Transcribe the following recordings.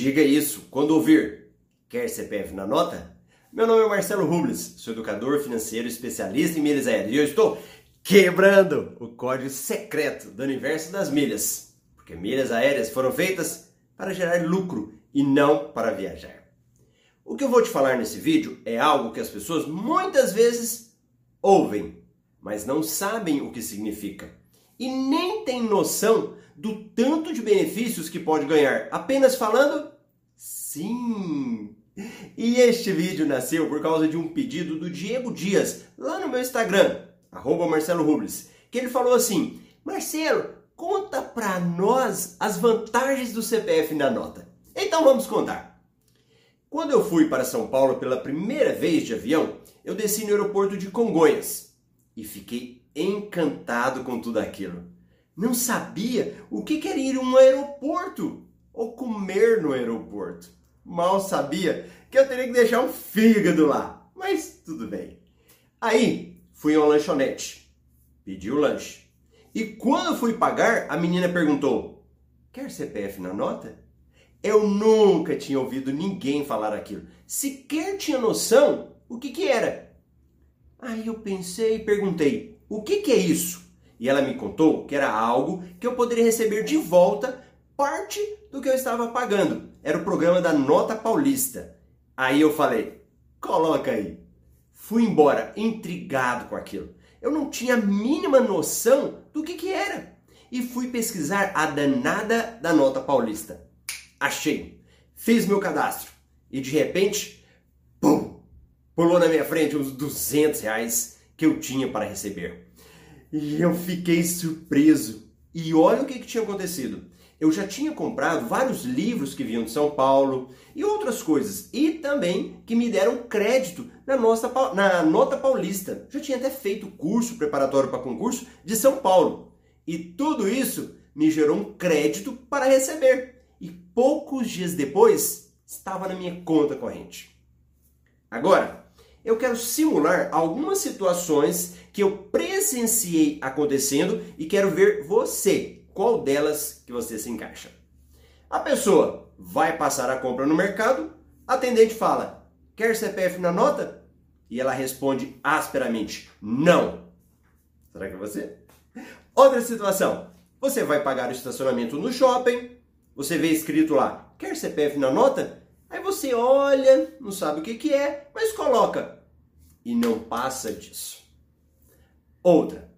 Diga isso quando ouvir. Quer CPF na nota? Meu nome é Marcelo Rubles, sou educador financeiro especialista em milhas aéreas e eu estou quebrando o código secreto do universo das milhas. Porque milhas aéreas foram feitas para gerar lucro e não para viajar. O que eu vou te falar nesse vídeo é algo que as pessoas muitas vezes ouvem, mas não sabem o que significa. E nem têm noção do tanto de benefícios que pode ganhar apenas falando sim. E este vídeo nasceu por causa de um pedido do Diego Dias, lá no meu Instagram, arroba Marcelo Rubles, que ele falou assim, Marcelo, conta pra nós as vantagens do CPF na nota. Então vamos contar. Quando eu fui para São Paulo pela primeira vez de avião, eu desci no aeroporto de Congonhas e fiquei encantado com tudo aquilo. Não sabia o que era ir a um aeroporto ou comer no aeroporto. Mal sabia que eu teria que deixar um fígado lá, mas tudo bem. Aí fui a uma lanchonete, pedi o lanche. E quando fui pagar, a menina perguntou: Quer CPF na nota? Eu nunca tinha ouvido ninguém falar aquilo. Sequer tinha noção o que, que era. Aí eu pensei e perguntei: O que, que é isso? E ela me contou que era algo que eu poderia receber de volta parte do que eu estava pagando. Era o programa da Nota Paulista. Aí eu falei: coloca aí. Fui embora intrigado com aquilo. Eu não tinha a mínima noção do que, que era. E fui pesquisar a danada da Nota Paulista. Achei. Fiz meu cadastro. E de repente, pum! Pulou na minha frente uns 200 reais que eu tinha para receber. E eu fiquei surpreso. E olha o que, que tinha acontecido. Eu já tinha comprado vários livros que vinham de São Paulo e outras coisas. E também que me deram crédito na, nossa, na nota paulista. Já tinha até feito curso preparatório para concurso de São Paulo. E tudo isso me gerou um crédito para receber. E poucos dias depois estava na minha conta corrente. Agora, eu quero simular algumas situações que eu presenciei acontecendo e quero ver você, qual delas que você se encaixa. A pessoa vai passar a compra no mercado, atendente fala: "Quer CPF na nota?" E ela responde asperamente: "Não". Será que é você? Outra situação: você vai pagar o estacionamento no shopping, você vê escrito lá: "Quer CPF na nota?" Você olha, não sabe o que que é, mas coloca e não passa disso. Outra,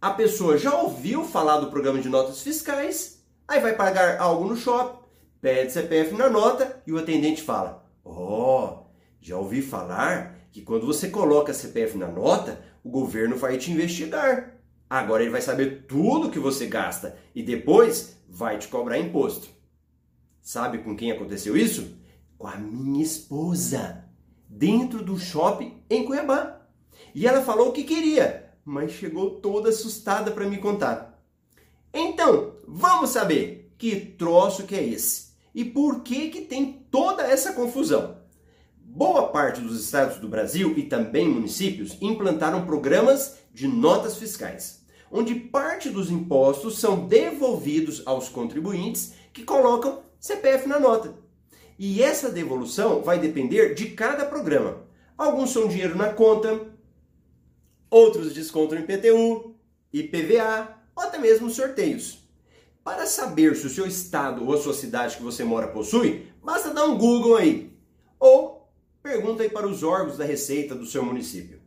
a pessoa já ouviu falar do programa de notas fiscais, aí vai pagar algo no shopping, pede CPF na nota e o atendente fala: Ó, oh, já ouvi falar que quando você coloca CPF na nota, o governo vai te investigar. Agora ele vai saber tudo que você gasta e depois vai te cobrar imposto. Sabe com quem aconteceu isso? Com a minha esposa, dentro do shopping em Cuiabá. E ela falou o que queria mas chegou toda assustada para me contar. Então, vamos saber que troço que é esse e por que que tem toda essa confusão. Boa parte dos estados do Brasil e também municípios implantaram programas de notas fiscais, onde parte dos impostos são devolvidos aos contribuintes que colocam CPF na nota. E essa devolução vai depender de cada programa. Alguns são dinheiro na conta, Outros descontam IPTU, IPVA ou até mesmo sorteios. Para saber se o seu estado ou a sua cidade que você mora possui, basta dar um Google aí. Ou pergunta aí para os órgãos da Receita do seu município.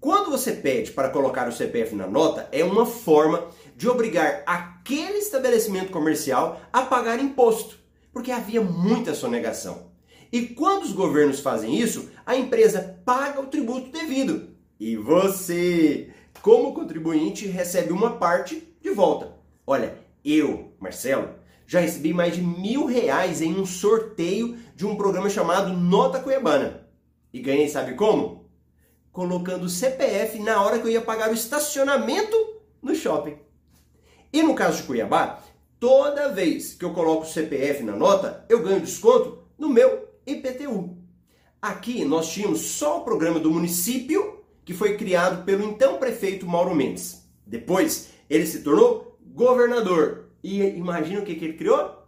Quando você pede para colocar o CPF na nota, é uma forma de obrigar aquele estabelecimento comercial a pagar imposto, porque havia muita sonegação. E quando os governos fazem isso, a empresa paga o tributo devido, e você, como contribuinte, recebe uma parte de volta. Olha, eu, Marcelo, já recebi mais de mil reais em um sorteio de um programa chamado Nota Cuiabana. E ganhei, sabe como? Colocando o CPF na hora que eu ia pagar o estacionamento no shopping. E no caso de Cuiabá, toda vez que eu coloco o CPF na nota, eu ganho desconto no meu IPTU. Aqui nós tínhamos só o programa do município que foi criado pelo então prefeito Mauro Mendes. Depois, ele se tornou governador. E imagina o que, que ele criou?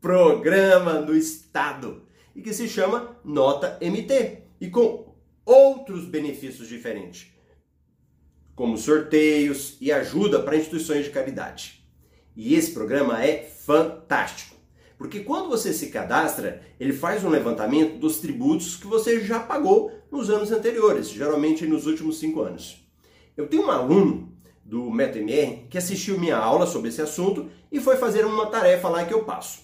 programa do Estado e que se chama Nota MT e com outros benefícios diferentes, como sorteios e ajuda para instituições de caridade. E esse programa é fantástico. Porque quando você se cadastra, ele faz um levantamento dos tributos que você já pagou nos anos anteriores, geralmente nos últimos cinco anos. Eu tenho um aluno do MetaMR que assistiu minha aula sobre esse assunto e foi fazer uma tarefa lá que eu passo.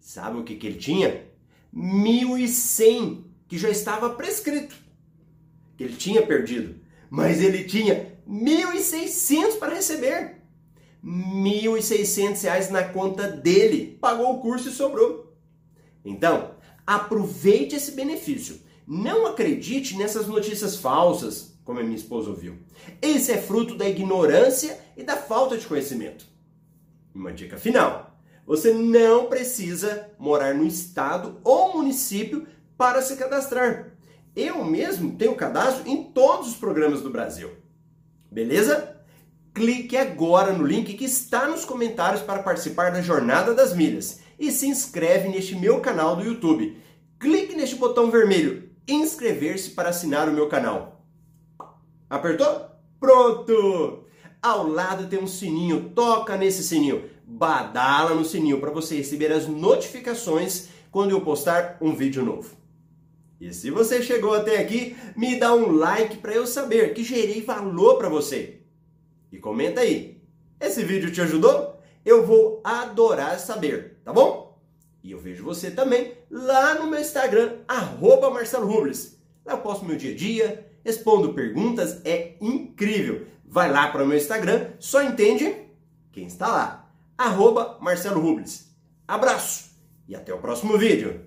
Sabe o que, que ele tinha? 1.100 que já estava prescrito, que ele tinha perdido, mas ele tinha 1.600 para receber. 1.600 reais na conta dele. Pagou o curso e sobrou. Então, aproveite esse benefício. Não acredite nessas notícias falsas, como a minha esposa ouviu. Esse é fruto da ignorância e da falta de conhecimento. Uma dica final: você não precisa morar no estado ou município para se cadastrar. Eu mesmo tenho cadastro em todos os programas do Brasil. Beleza? Clique agora no link que está nos comentários para participar da Jornada das Milhas e se inscreve neste meu canal do YouTube. Clique neste botão vermelho inscrever-se para assinar o meu canal. Apertou? Pronto! Ao lado tem um sininho, toca nesse sininho, badala no sininho para você receber as notificações quando eu postar um vídeo novo. E se você chegou até aqui, me dá um like para eu saber que gerei valor para você. E comenta aí. Esse vídeo te ajudou? Eu vou adorar saber, tá bom? E eu vejo você também lá no meu Instagram, arroba Marcelo Rubles. Lá eu posto meu dia a dia, respondo perguntas, é incrível. Vai lá para o meu Instagram, só entende quem está lá. Arroba Marcelo Rubles. Abraço e até o próximo vídeo.